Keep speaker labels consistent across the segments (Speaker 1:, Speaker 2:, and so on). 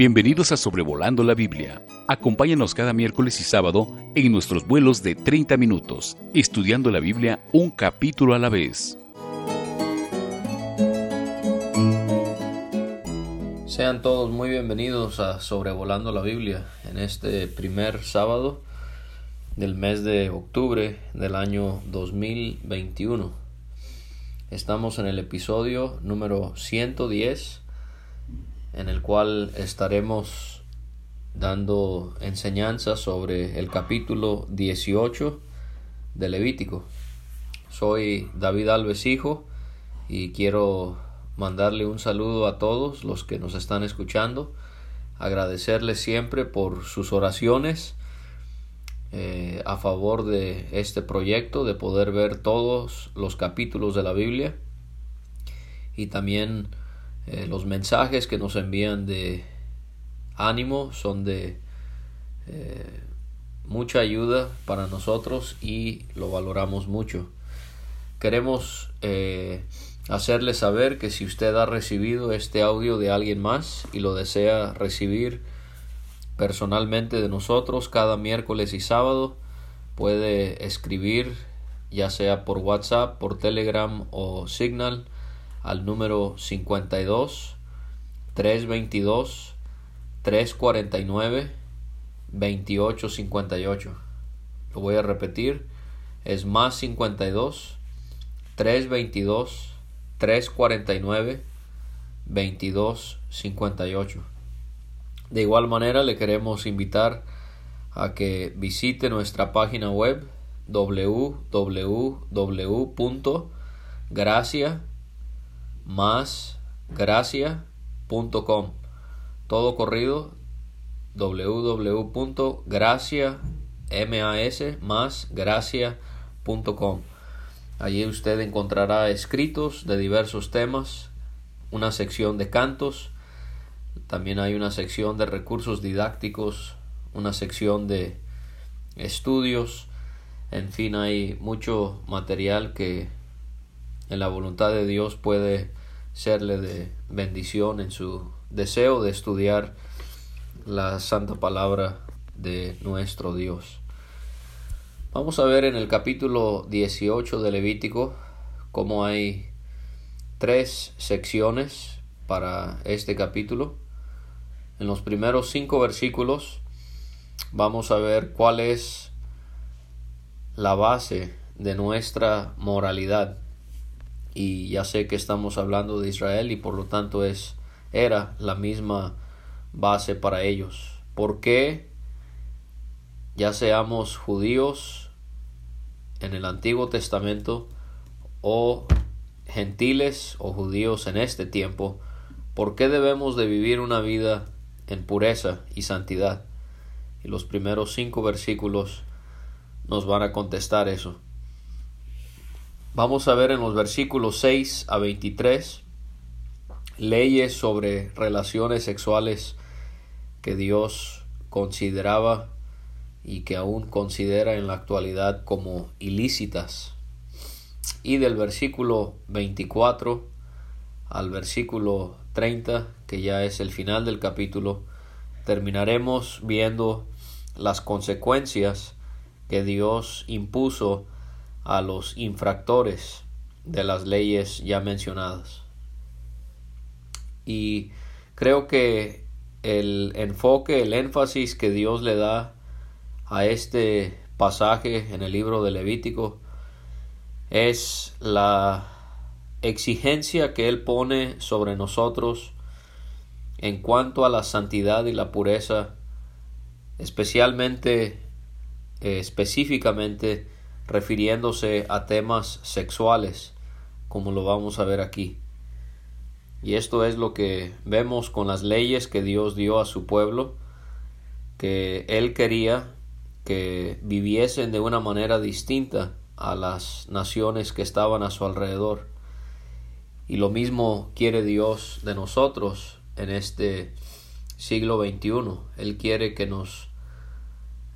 Speaker 1: Bienvenidos a Sobrevolando la Biblia. Acompáñanos cada miércoles y sábado en nuestros vuelos de 30 minutos, estudiando la Biblia un capítulo a la vez.
Speaker 2: Sean todos muy bienvenidos a Sobrevolando la Biblia en este primer sábado del mes de octubre del año 2021. Estamos en el episodio número 110 en el cual estaremos dando enseñanzas sobre el capítulo 18 de Levítico. Soy David Alves Hijo y quiero mandarle un saludo a todos los que nos están escuchando, agradecerles siempre por sus oraciones eh, a favor de este proyecto, de poder ver todos los capítulos de la Biblia y también eh, los mensajes que nos envían de ánimo son de eh, mucha ayuda para nosotros y lo valoramos mucho. Queremos eh, hacerle saber que si usted ha recibido este audio de alguien más y lo desea recibir personalmente de nosotros cada miércoles y sábado, puede escribir ya sea por WhatsApp, por Telegram o Signal al número 52 322 349 2858. Lo voy a repetir. Es más 52 322 349 2258. De igual manera le queremos invitar a que visite nuestra página web www.gracia más gracia.com. Todo corrido www.gracia más gracia.com. Allí usted encontrará escritos de diversos temas, una sección de cantos, también hay una sección de recursos didácticos, una sección de estudios, en fin, hay mucho material que en la voluntad de Dios puede serle de bendición en su deseo de estudiar la santa palabra de nuestro Dios. Vamos a ver en el capítulo 18 de Levítico cómo hay tres secciones para este capítulo. En los primeros cinco versículos vamos a ver cuál es la base de nuestra moralidad y ya sé que estamos hablando de Israel y por lo tanto es era la misma base para ellos. ¿Por qué ya seamos judíos en el Antiguo Testamento o gentiles o judíos en este tiempo, por qué debemos de vivir una vida en pureza y santidad? Y los primeros cinco versículos nos van a contestar eso. Vamos a ver en los versículos 6 a 23 leyes sobre relaciones sexuales que Dios consideraba y que aún considera en la actualidad como ilícitas. Y del versículo 24 al versículo 30, que ya es el final del capítulo, terminaremos viendo las consecuencias que Dios impuso a los infractores de las leyes ya mencionadas. Y creo que el enfoque, el énfasis que Dios le da a este pasaje en el libro de Levítico es la exigencia que Él pone sobre nosotros en cuanto a la santidad y la pureza, especialmente, eh, específicamente, refiriéndose a temas sexuales, como lo vamos a ver aquí. Y esto es lo que vemos con las leyes que Dios dio a su pueblo, que Él quería que viviesen de una manera distinta a las naciones que estaban a su alrededor. Y lo mismo quiere Dios de nosotros en este siglo XXI. Él quiere que nos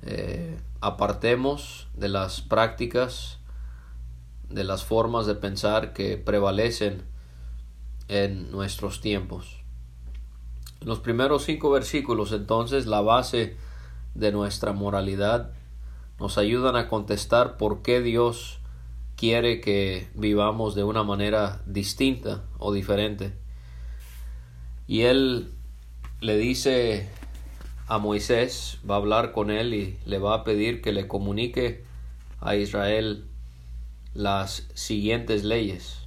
Speaker 2: eh, apartemos de las prácticas, de las formas de pensar que prevalecen en nuestros tiempos. Los primeros cinco versículos, entonces, la base de nuestra moralidad nos ayudan a contestar por qué Dios quiere que vivamos de una manera distinta o diferente. Y él le dice a Moisés, va a hablar con él y le va a pedir que le comunique a Israel las siguientes leyes.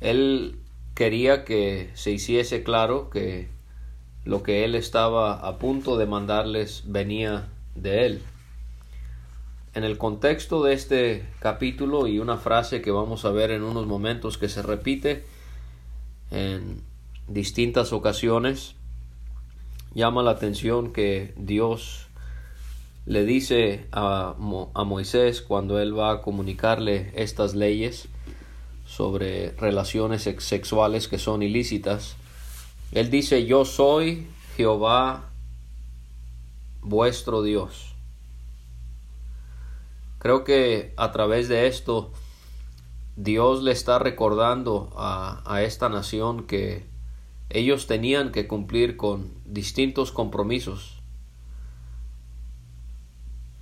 Speaker 2: Él quería que se hiciese claro que lo que él estaba a punto de mandarles venía de él. En el contexto de este capítulo y una frase que vamos a ver en unos momentos que se repite en distintas ocasiones, llama la atención que Dios le dice a, Moisés cuando él va a comunicarle estas leyes sobre relaciones sexuales que son ilícitas. Él dice, yo soy Jehová vuestro Dios. Creo que a través de esto Dios le está recordando a esta nación que ellos tenían que cumplir con distintos compromisos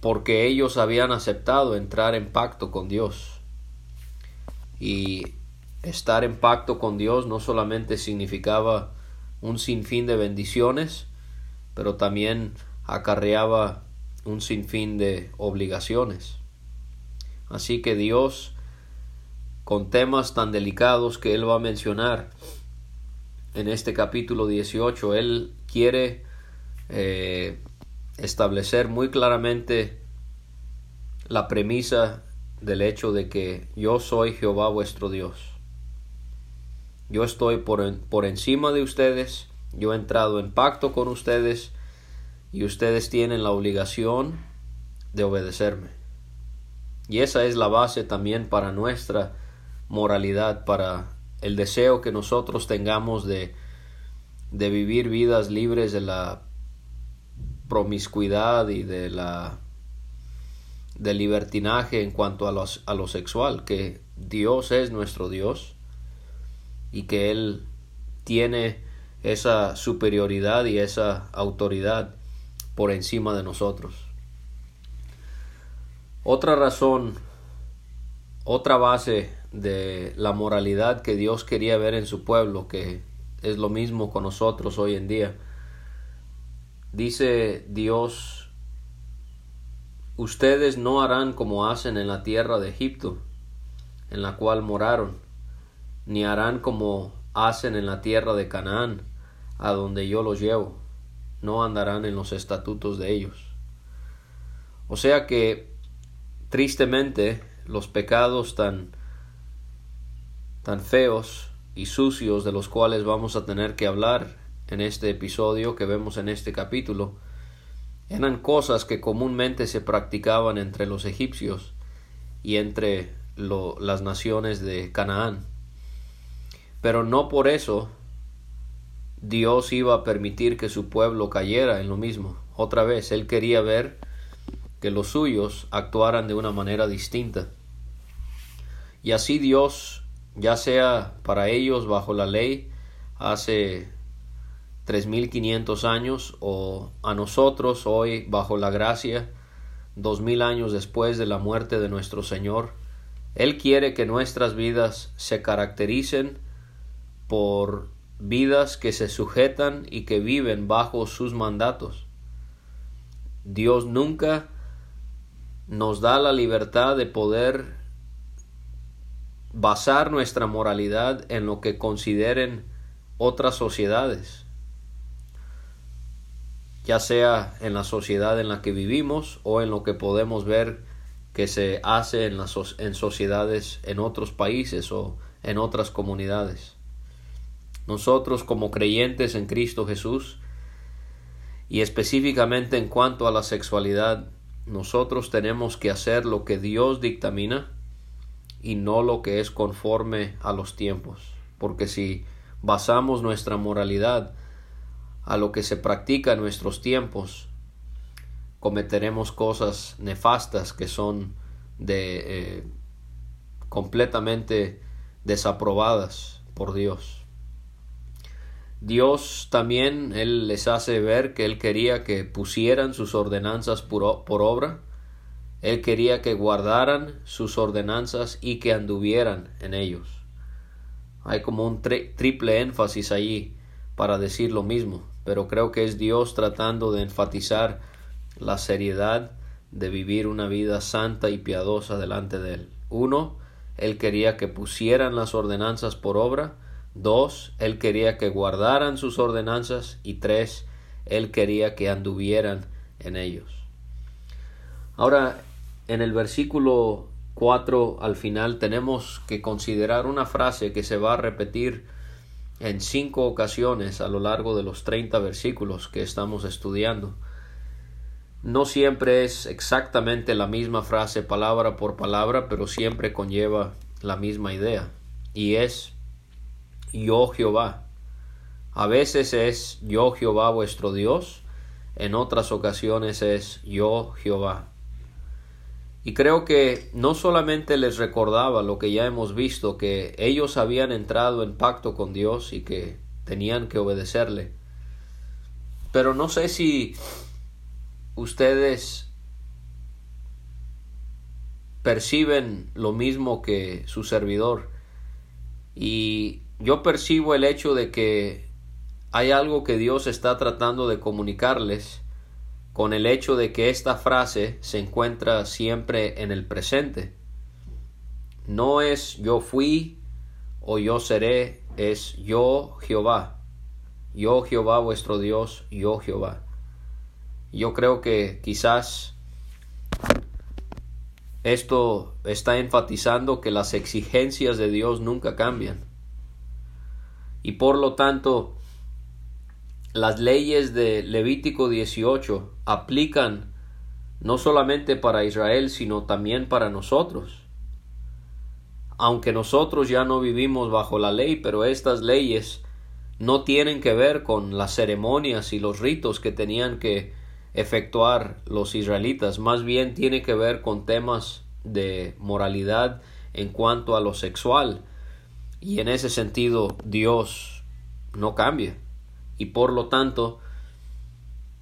Speaker 2: porque ellos habían aceptado entrar en pacto con Dios. Y estar en pacto con Dios no solamente significaba un sinfín de bendiciones, pero también acarreaba un sinfín de obligaciones. Así que Dios, con temas tan delicados que Él va a mencionar en este capítulo 18, Él quiere eh, establecer muy claramente la premisa del hecho de que yo soy Jehová vuestro Dios. Yo estoy por, por encima de ustedes, yo he entrado en pacto con ustedes y ustedes tienen la obligación de obedecerme. Y esa es la base también para nuestra moralidad, para el deseo que nosotros tengamos de, de vivir vidas libres de la promiscuidad y de la de libertinaje en cuanto a, a lo sexual, que Dios es nuestro Dios y que Él tiene esa superioridad y esa autoridad por encima de nosotros. Otra razón, otra base de la moralidad que Dios quería ver en su pueblo, que es lo mismo con nosotros hoy en día. Dice Dios, ustedes no harán como hacen en la tierra de Egipto, en la cual moraron, ni harán como hacen en la tierra de Canaán, a donde yo los llevo, no andarán en los estatutos de ellos. O sea que Tristemente, los pecados tan, tan feos y sucios de los cuales vamos a tener que hablar en este episodio que vemos en este capítulo, eran cosas que comúnmente se practicaban entre los egipcios y entre las naciones de Canaán. Pero no por eso Dios iba a permitir que su pueblo cayera en lo mismo. Otra vez, Él quería ver que los suyos actuaran de una manera distinta. Y así Dios, ya sea para ellos bajo la ley hace 3500 años o a nosotros hoy bajo la gracia, dos mil años después de la muerte de nuestro Señor, Él quiere que nuestras vidas se caractericen por vidas que se sujetan y que viven bajo sus mandatos. Dios nunca nos da la libertad de poder basar nuestra moralidad en lo que consideren otras sociedades, ya sea en la sociedad en la que vivimos o en lo que podemos ver que se hace en, las, en sociedades en otros países o en otras comunidades. Nosotros como creyentes en Cristo Jesús y específicamente en cuanto a la sexualidad, nosotros tenemos que hacer lo que Dios dictamina y no lo que es conforme a los tiempos. Porque si basamos nuestra moralidad a lo que se practica en nuestros tiempos, cometeremos cosas nefastas que son de eh, completamente desaprobadas por Dios. Dios también, Él les hace ver que Él quería que pusieran sus ordenanzas por, por obra. Él quería que guardaran sus ordenanzas y que anduvieran en ellos. Hay como un triple énfasis allí para decir lo mismo, pero creo que es Dios tratando de enfatizar la seriedad de vivir una vida santa y piadosa delante de Él. Uno, Él quería que pusieran las ordenanzas por obra. Dos, Él quería que guardaran sus ordenanzas. Y tres, Él quería que anduvieran en ellos. Ahora, en el versículo 4 al final tenemos que considerar una frase que se va a repetir en cinco ocasiones a lo largo de los 30 versículos que estamos estudiando. No siempre es exactamente la misma frase palabra por palabra, pero siempre conlleva la misma idea. Y es yo Jehová. A veces es yo Jehová vuestro Dios, en otras ocasiones es yo Jehová. Y creo que no solamente les recordaba lo que ya hemos visto, que ellos habían entrado en pacto con Dios y que tenían que obedecerle, pero no sé si ustedes perciben lo mismo que su servidor. Y yo percibo el hecho de que hay algo que Dios está tratando de comunicarles con el hecho de que esta frase se encuentra siempre en el presente. No es yo fui o yo seré, es yo Jehová. Yo Jehová vuestro Dios, yo Jehová. Yo creo que quizás esto está enfatizando que las exigencias de Dios nunca cambian. Y por lo tanto, las leyes de Levítico 18 aplican no solamente para Israel, sino también para nosotros. Aunque nosotros ya no vivimos bajo la ley, pero estas leyes no tienen que ver con las ceremonias y los ritos que tenían que efectuar los israelitas, más bien tiene que ver con temas de moralidad en cuanto a lo sexual. Y en ese sentido Dios no cambia. Y por lo tanto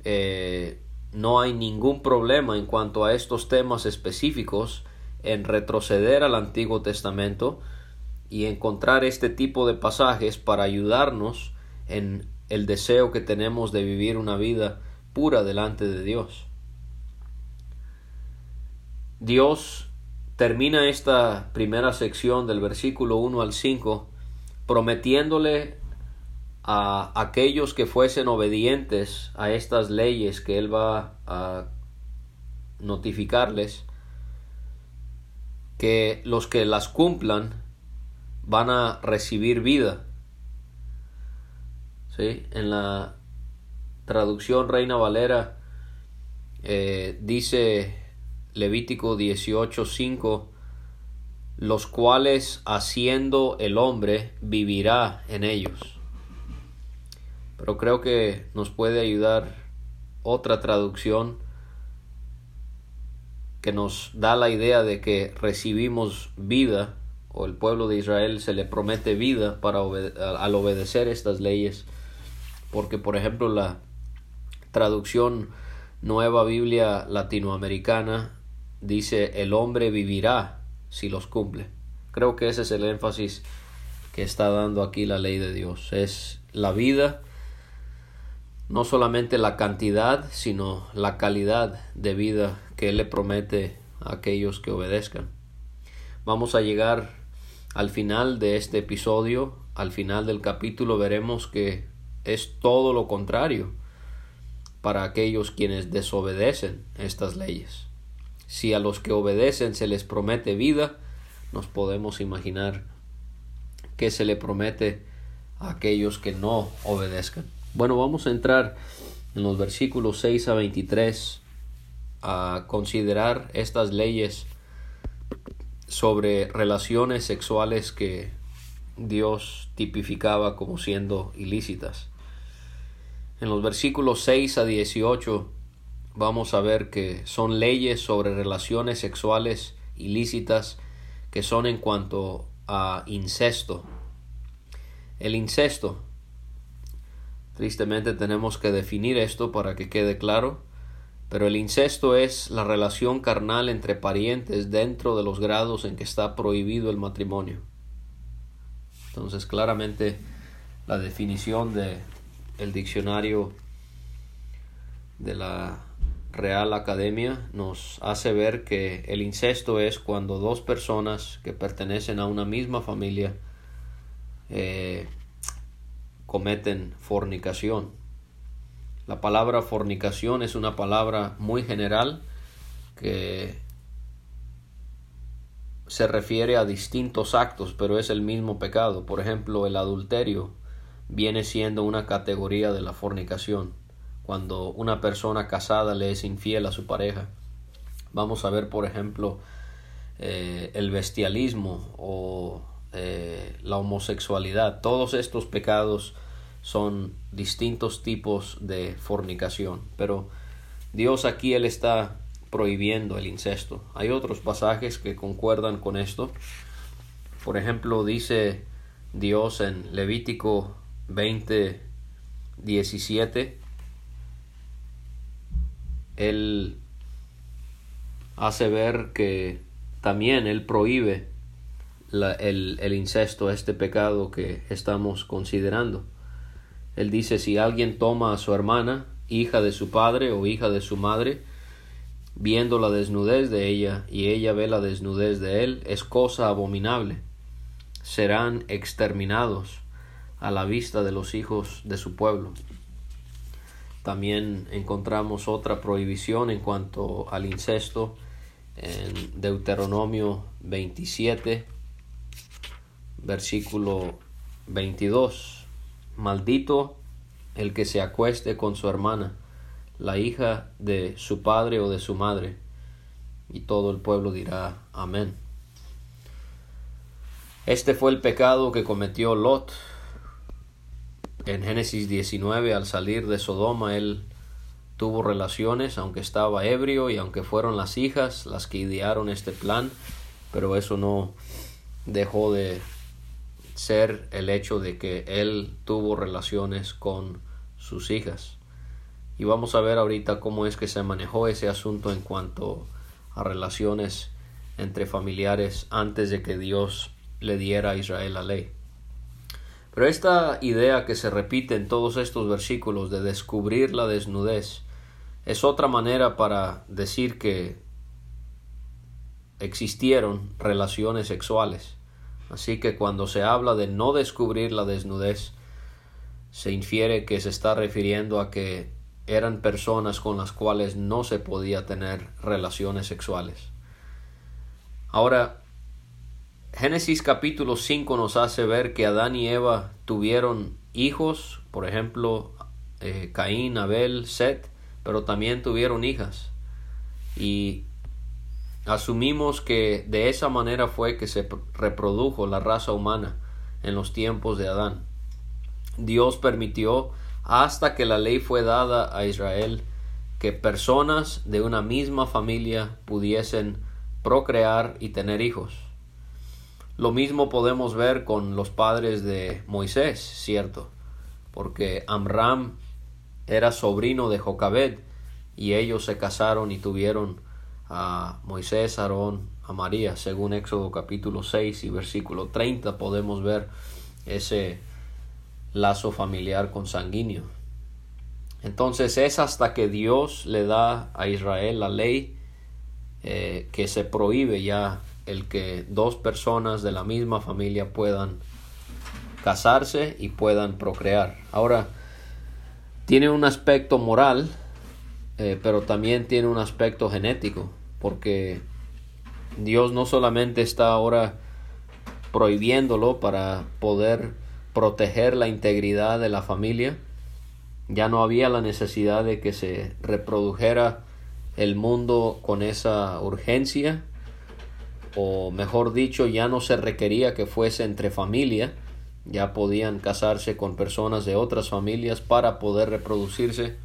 Speaker 2: eh, no hay ningún problema en cuanto a estos temas específicos en retroceder al Antiguo Testamento y encontrar este tipo de pasajes para ayudarnos en el deseo que tenemos de vivir una vida pura delante de Dios. Dios termina esta primera sección del versículo 1 al 5 prometiéndole a aquellos que fuesen obedientes a estas leyes que Él va a notificarles, que los que las cumplan van a recibir vida. ¿Sí? En la traducción Reina Valera eh, dice Levítico 18:5 los cuales haciendo el hombre vivirá en ellos. Pero creo que nos puede ayudar otra traducción que nos da la idea de que recibimos vida o el pueblo de Israel se le promete vida para al obedecer estas leyes porque por ejemplo la traducción Nueva Biblia Latinoamericana dice el hombre vivirá si los cumple. Creo que ese es el énfasis que está dando aquí la ley de Dios. Es la vida, no solamente la cantidad, sino la calidad de vida que Él le promete a aquellos que obedezcan. Vamos a llegar al final de este episodio, al final del capítulo veremos que es todo lo contrario para aquellos quienes desobedecen estas leyes. Si a los que obedecen se les promete vida, nos podemos imaginar que se le promete a aquellos que no obedezcan. Bueno, vamos a entrar en los versículos 6 a 23 a considerar estas leyes sobre relaciones sexuales que Dios tipificaba como siendo ilícitas. En los versículos 6 a 18 vamos a ver que son leyes sobre relaciones sexuales ilícitas que son en cuanto a incesto. El incesto Tristemente tenemos que definir esto para que quede claro, pero el incesto es la relación carnal entre parientes dentro de los grados en que está prohibido el matrimonio. Entonces, claramente la definición de el diccionario de la Real Academia nos hace ver que el incesto es cuando dos personas que pertenecen a una misma familia eh, cometen fornicación. La palabra fornicación es una palabra muy general que se refiere a distintos actos, pero es el mismo pecado. Por ejemplo, el adulterio viene siendo una categoría de la fornicación cuando una persona casada le es infiel a su pareja. Vamos a ver, por ejemplo, eh, el bestialismo o eh, la homosexualidad. Todos estos pecados son distintos tipos de fornicación. Pero Dios aquí Él está prohibiendo el incesto. Hay otros pasajes que concuerdan con esto. Por ejemplo, dice Dios en Levítico 20, 17, él hace ver que también él prohíbe el, el incesto, este pecado que estamos considerando. Él dice, si alguien toma a su hermana, hija de su padre o hija de su madre, viendo la desnudez de ella y ella ve la desnudez de él, es cosa abominable. Serán exterminados a la vista de los hijos de su pueblo. También encontramos otra prohibición en cuanto al incesto en Deuteronomio 27, versículo 22. Maldito el que se acueste con su hermana, la hija de su padre o de su madre. Y todo el pueblo dirá amén. Este fue el pecado que cometió Lot en Génesis 19, al salir de Sodoma, él tuvo relaciones, aunque estaba ebrio y aunque fueron las hijas las que idearon este plan, pero eso no dejó de ser el hecho de que él tuvo relaciones con sus hijas. Y vamos a ver ahorita cómo es que se manejó ese asunto en cuanto a relaciones entre familiares antes de que Dios le diera a Israel la ley. Pero esta idea que se repite en todos estos versículos de descubrir la desnudez es otra manera para decir que existieron relaciones sexuales. Así que cuando se habla de no descubrir la desnudez, se infiere que se está refiriendo a que eran personas con las cuales no se podía tener relaciones sexuales. Ahora, Génesis capítulo 5 nos hace ver que Adán y Eva tuvieron hijos, por ejemplo, eh, Caín, Abel, Set, pero también tuvieron hijas. Y asumimos que de esa manera fue que se reprodujo la raza humana en los tiempos de Adán. Dios permitió hasta que la ley fue dada a Israel que personas de una misma familia pudiesen procrear y tener hijos. Lo mismo podemos ver con los padres de Moisés, ¿cierto? Porque Amram era sobrino de Jocabed y ellos se casaron y tuvieron a Moisés, Aarón, a María. Según Éxodo capítulo 6 y versículo 30 podemos ver ese lazo familiar consanguíneo. Entonces es hasta que Dios le da a Israel la ley eh, que se prohíbe ya el que dos personas de la misma familia puedan casarse y puedan procrear. Ahora, tiene un aspecto moral, eh, pero también tiene un aspecto genético, porque Dios no solamente está ahora prohibiéndolo para poder proteger la integridad de la familia, ya no había la necesidad de que se reprodujera el mundo con esa urgencia, o mejor dicho, ya no se requería que fuese entre familia, ya podían casarse con personas de otras familias para poder reproducirse.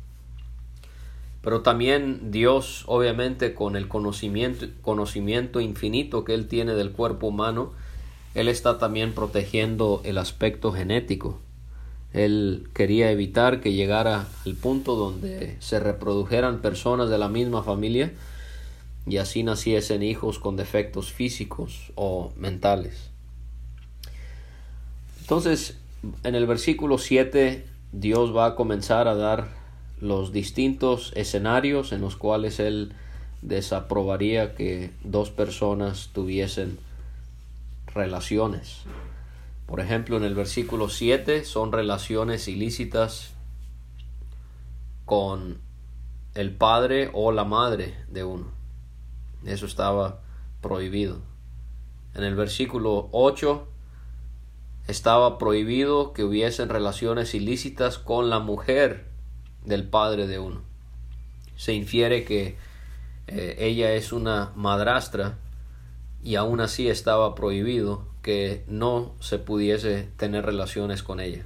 Speaker 2: Pero también Dios, obviamente, con el conocimiento, conocimiento infinito que Él tiene del cuerpo humano, Él está también protegiendo el aspecto genético. Él quería evitar que llegara al punto donde se reprodujeran personas de la misma familia y así naciesen hijos con defectos físicos o mentales. Entonces, en el versículo 7, Dios va a comenzar a dar los distintos escenarios en los cuales Él desaprobaría que dos personas tuviesen relaciones. Por ejemplo, en el versículo 7 son relaciones ilícitas con el padre o la madre de uno. Eso estaba prohibido. En el versículo 8 estaba prohibido que hubiesen relaciones ilícitas con la mujer del padre de uno. Se infiere que eh, ella es una madrastra y aún así estaba prohibido que no se pudiese tener relaciones con ella.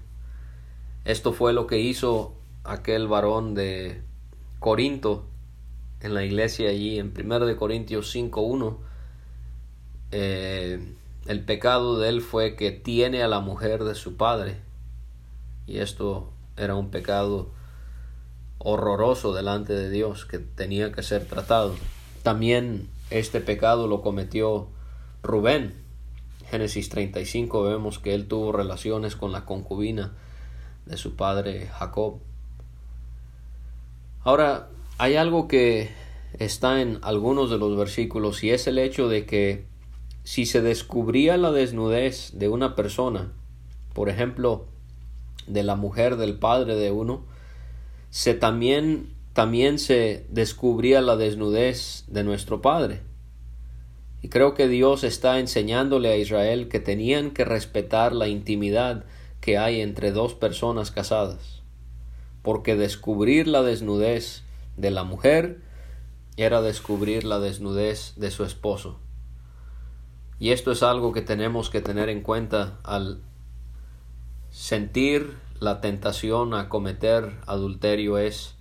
Speaker 2: Esto fue lo que hizo aquel varón de Corinto en la iglesia allí en 1 de Corintios 5.1. Eh, el pecado de él fue que tiene a la mujer de su padre. Y esto era un pecado horroroso delante de Dios que tenía que ser tratado. También este pecado lo cometió Rubén. Génesis 35 vemos que él tuvo relaciones con la concubina de su padre Jacob. Ahora, hay algo que está en algunos de los versículos y es el hecho de que si se descubría la desnudez de una persona, por ejemplo, de la mujer del padre de uno, se también también se descubría la desnudez de nuestro Padre. Y creo que Dios está enseñándole a Israel que tenían que respetar la intimidad que hay entre dos personas casadas, porque descubrir la desnudez de la mujer era descubrir la desnudez de su esposo. Y esto es algo que tenemos que tener en cuenta al sentir la tentación a cometer adulterio es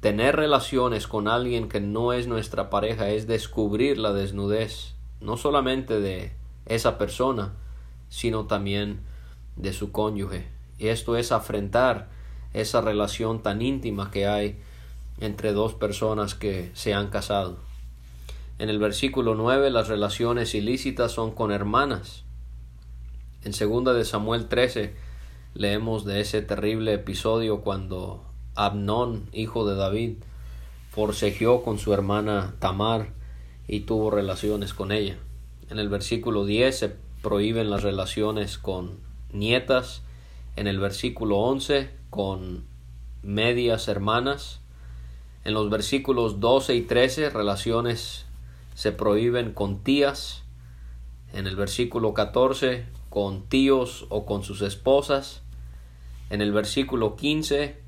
Speaker 2: tener relaciones con alguien que no es nuestra pareja, es descubrir la desnudez, no solamente de esa persona, sino también de su cónyuge. Y esto es afrentar esa relación tan íntima que hay entre dos personas que se han casado. En el versículo 9 las relaciones ilícitas son con hermanas. En segunda de Samuel 13 leemos de ese terrible episodio cuando Abnón, hijo de David, forcejeó con su hermana Tamar y tuvo relaciones con ella. En el versículo 10 se prohíben las relaciones con nietas. En el versículo 11 con medias hermanas. En los versículos 12 y 13 relaciones se prohíben con tías. En el versículo 14 con tíos o con sus esposas. En el versículo 15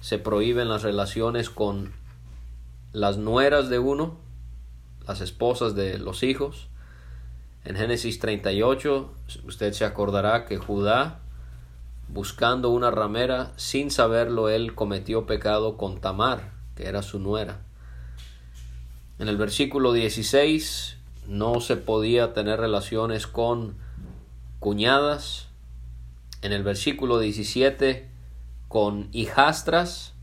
Speaker 2: se prohíben las relaciones con las nueras de uno, las esposas de los hijos. En Génesis 38 usted se acordará que Judá, buscando una ramera, sin saberlo él cometió pecado con Tamar, que era su nuera. En el versículo 16 no se podía tener relaciones con cuñadas. En el versículo 17 con hijastras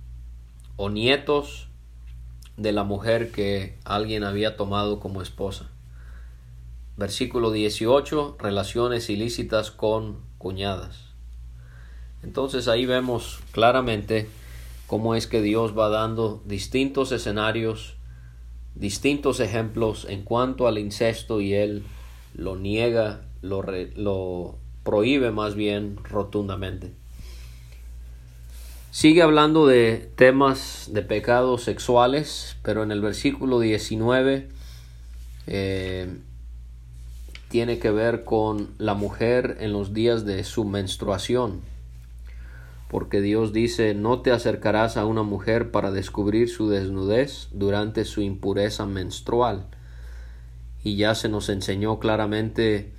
Speaker 2: o nietos de la mujer que alguien había tomado como esposa. Versículo 18, relaciones ilícitas con cuñadas. Entonces ahí vemos claramente cómo es que Dios va dando distintos escenarios, distintos ejemplos en cuanto al incesto y Él lo niega, lo, lo prohíbe más bien rotundamente. Sigue hablando de temas de pecados sexuales, pero en el versículo 19 eh, tiene que ver con la mujer en los días de su menstruación. Porque Dios dice, no te acercarás a una mujer para descubrir su desnudez durante su impureza menstrual. Y ya se nos enseñó claramente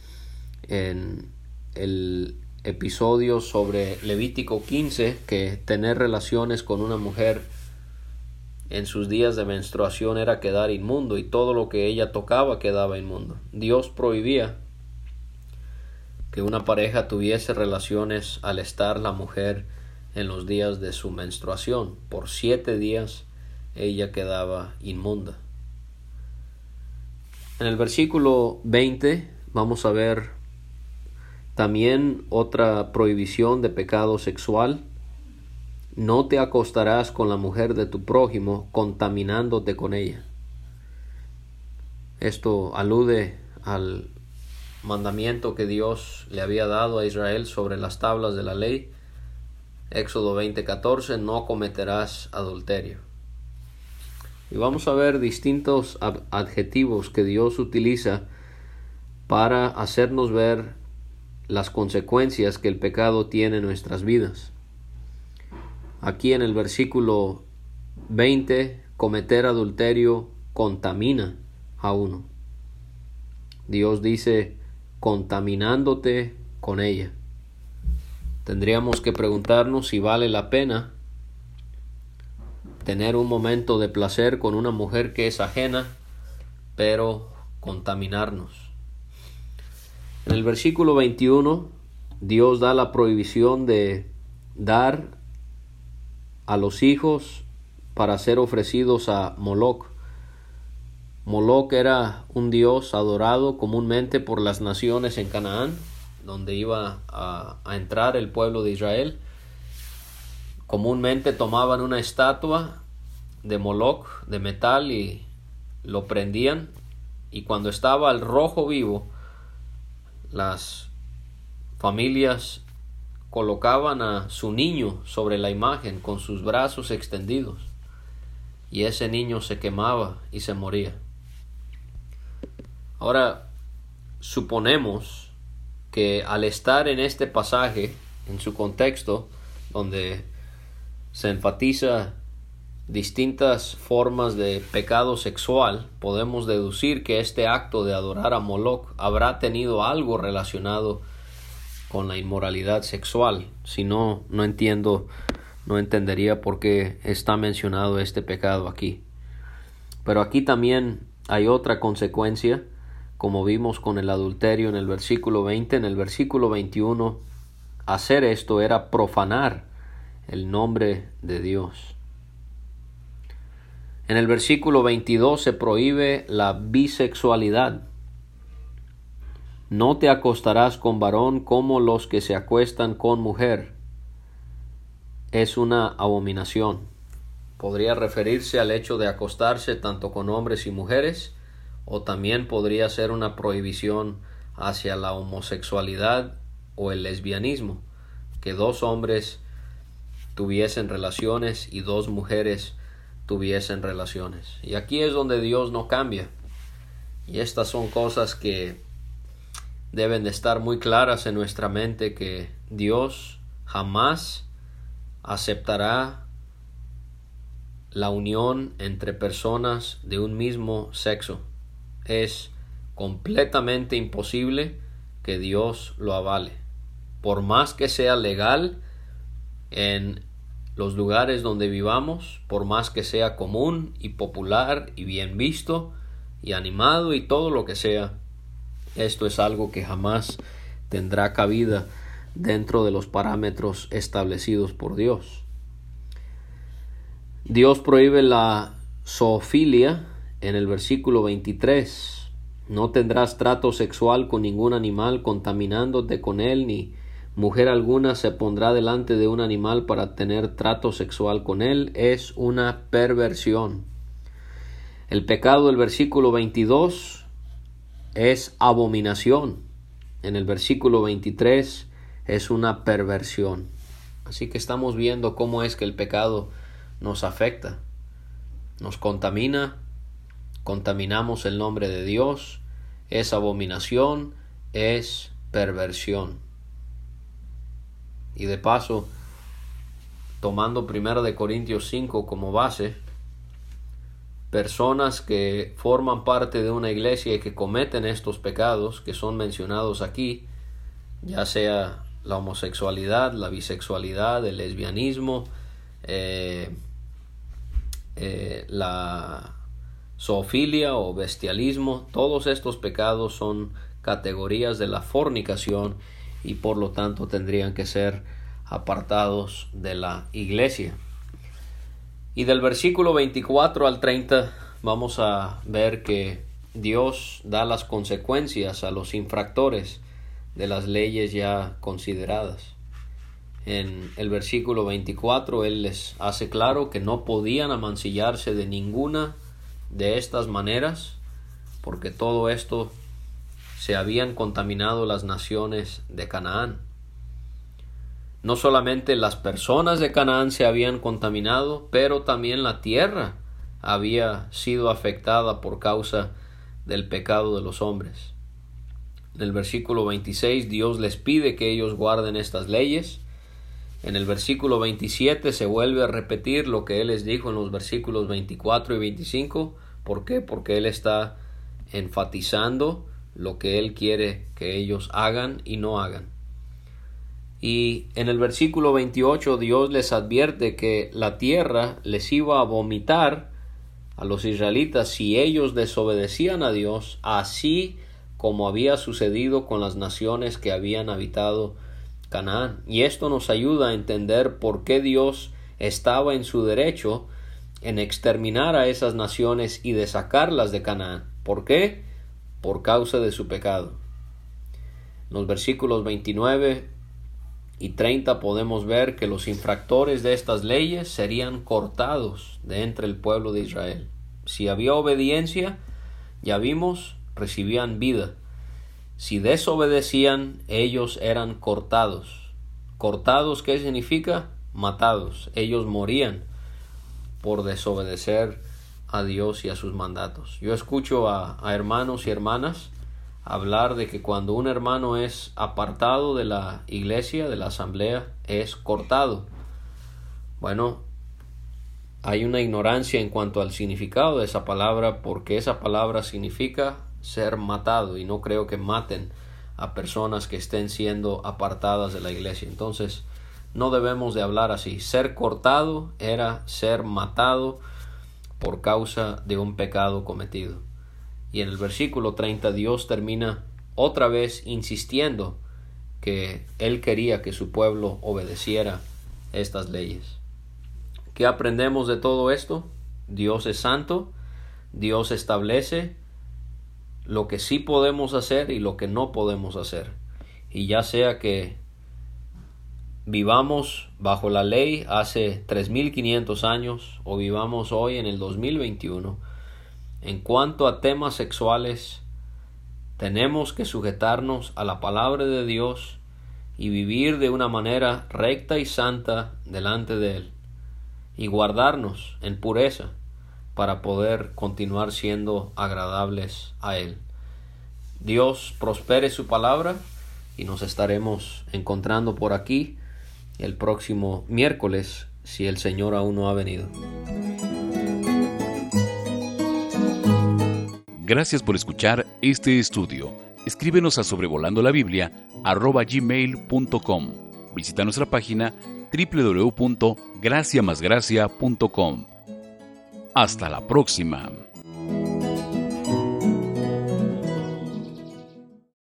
Speaker 2: en el episodio sobre Levítico 15 que tener relaciones con una mujer en sus días de menstruación era quedar inmundo y todo lo que ella tocaba quedaba inmundo. Dios prohibía. que una pareja tuviese relaciones al estar la mujer en los días de su menstruación. Por siete días ella quedaba inmunda. En el versículo 20 vamos a ver también otra prohibición de pecado sexual. No te acostarás con la mujer de tu prójimo contaminándote con ella. Esto alude al mandamiento que Dios le había dado a Israel sobre las tablas de la ley. Éxodo 20:14, no cometerás adulterio. Y vamos a ver distintos adjetivos que Dios utiliza para hacernos ver las consecuencias que el pecado tiene en nuestras vidas. Aquí en el versículo 20, cometer adulterio contamina a uno. Dios dice, contaminándote con ella. Tendríamos que preguntarnos si vale la pena tener un momento de placer con una mujer que es ajena, pero contaminarnos. En el versículo 21, Dios da la prohibición de dar a los hijos para ser ofrecidos a Moloch. Moloch era un dios adorado comúnmente por las naciones en Canaán, donde iba a, entrar el pueblo de Israel. Comúnmente tomaban una estatua de Moloch de metal y lo prendían y cuando estaba el rojo vivo las familias colocaban a su niño sobre la imagen con sus brazos extendidos y ese niño se quemaba y se moría. Ahora, suponemos que al estar en este pasaje, en su contexto, donde se enfatiza distintas formas de pecado sexual, podemos deducir que este acto de adorar a Moloch habrá tenido algo relacionado con la inmoralidad sexual. Si no, no entiendo, no entendería por qué está mencionado este pecado aquí. Pero aquí también hay otra consecuencia, como vimos con el adulterio en el versículo 20, en el versículo 21, hacer esto era profanar el nombre de Dios. En el versículo 22 se prohíbe la bisexualidad. No te acostarás con varón como los que se acuestan con mujer. Es una abominación. Podría referirse al hecho de acostarse tanto con hombres y mujeres, o también podría ser una prohibición hacia la homosexualidad o el lesbianismo, que dos hombres tuviesen relaciones y dos mujeres tuviesen relaciones. Y aquí es donde Dios no cambia. Y estas son cosas que deben de estar muy claras en nuestra mente que Dios jamás aceptará la unión entre personas de un mismo sexo. Es completamente imposible que Dios lo avale. Por más que sea legal en los lugares donde vivamos, por más que sea común y popular y bien visto y animado y todo lo que sea, esto es algo que jamás tendrá cabida dentro de los parámetros establecidos por Dios. Dios prohíbe la zoofilia en el versículo 23. No tendrás trato sexual con ningún animal contaminándote con él ni mujer alguna se pondrá delante de un animal para tener trato sexual con él es una perversión. El pecado del versículo 22 es abominación. En el versículo 23 es una perversión. Así que estamos viendo cómo es que el pecado nos afecta. Nos contamina, contaminamos el nombre de Dios, es abominación, es perversión. Y de paso, tomando primero de Corintios 5 como base, personas que forman parte de una iglesia y que cometen estos pecados que son mencionados aquí, ya sea la homosexualidad, la bisexualidad, el lesbianismo, eh, eh, la zoofilia o bestialismo, todos estos pecados son categorías de la fornicación y por lo tanto tendrían que ser apartados de la iglesia. Y del versículo 24 al 30 vamos a ver que Dios da las consecuencias a los infractores de las leyes ya consideradas. En el versículo 24 Él les hace claro que no podían amancillarse de ninguna de estas maneras, porque todo esto se habían contaminado las naciones de Canaán. No solamente las personas de Canaán se habían contaminado, pero también la tierra había sido afectada por causa del pecado de los hombres. En el versículo 26 Dios les pide que ellos guarden estas leyes. En el versículo 27 se vuelve a repetir lo que Él les dijo en los versículos 24 y 25. ¿Por qué? Porque Él está enfatizando lo que Él quiere que ellos hagan y no hagan. Y en el versículo 28 Dios les advierte que la tierra les iba a vomitar a los israelitas si ellos desobedecían a Dios, así como había sucedido con las naciones que habían habitado Canaán. Y esto nos ayuda a entender por qué Dios estaba en su derecho en exterminar a esas naciones y de sacarlas de Canaán. ¿Por qué? Por causa de su pecado. En los versículos 29 y 30 podemos ver que los infractores de estas leyes serían cortados de entre el pueblo de Israel. Si había obediencia, ya vimos, recibían vida. Si desobedecían, ellos eran cortados. Cortados, ¿qué significa? Matados. Ellos morían por desobedecer a Dios y a sus mandatos. Yo escucho a, a hermanos y hermanas hablar de que cuando un hermano es apartado de la iglesia, de la asamblea, es cortado. Bueno, hay una ignorancia en cuanto al significado de esa palabra porque esa palabra significa ser matado y no creo que maten a personas que estén siendo apartadas de la iglesia. Entonces, no debemos de hablar así. Ser cortado era ser matado por causa de un pecado cometido. Y en el versículo 30 Dios termina otra vez insistiendo que Él quería que su pueblo obedeciera estas leyes. ¿Qué aprendemos de todo esto? Dios es santo, Dios establece lo que sí podemos hacer y lo que no podemos hacer. Y ya sea que vivamos bajo la ley hace 3500 años o vivamos hoy en el 2021, en cuanto a temas sexuales, tenemos que sujetarnos a la palabra de Dios y vivir de una manera recta y santa delante de Él, y guardarnos en pureza para poder continuar siendo agradables a Él. Dios prospere su palabra y nos estaremos encontrando por aquí el próximo miércoles si el Señor aún no ha venido.
Speaker 1: Gracias por escuchar este estudio. Escríbenos a sobrevolando la Biblia gmail.com. Visita nuestra página www.graciamasgracia.com. Hasta la próxima.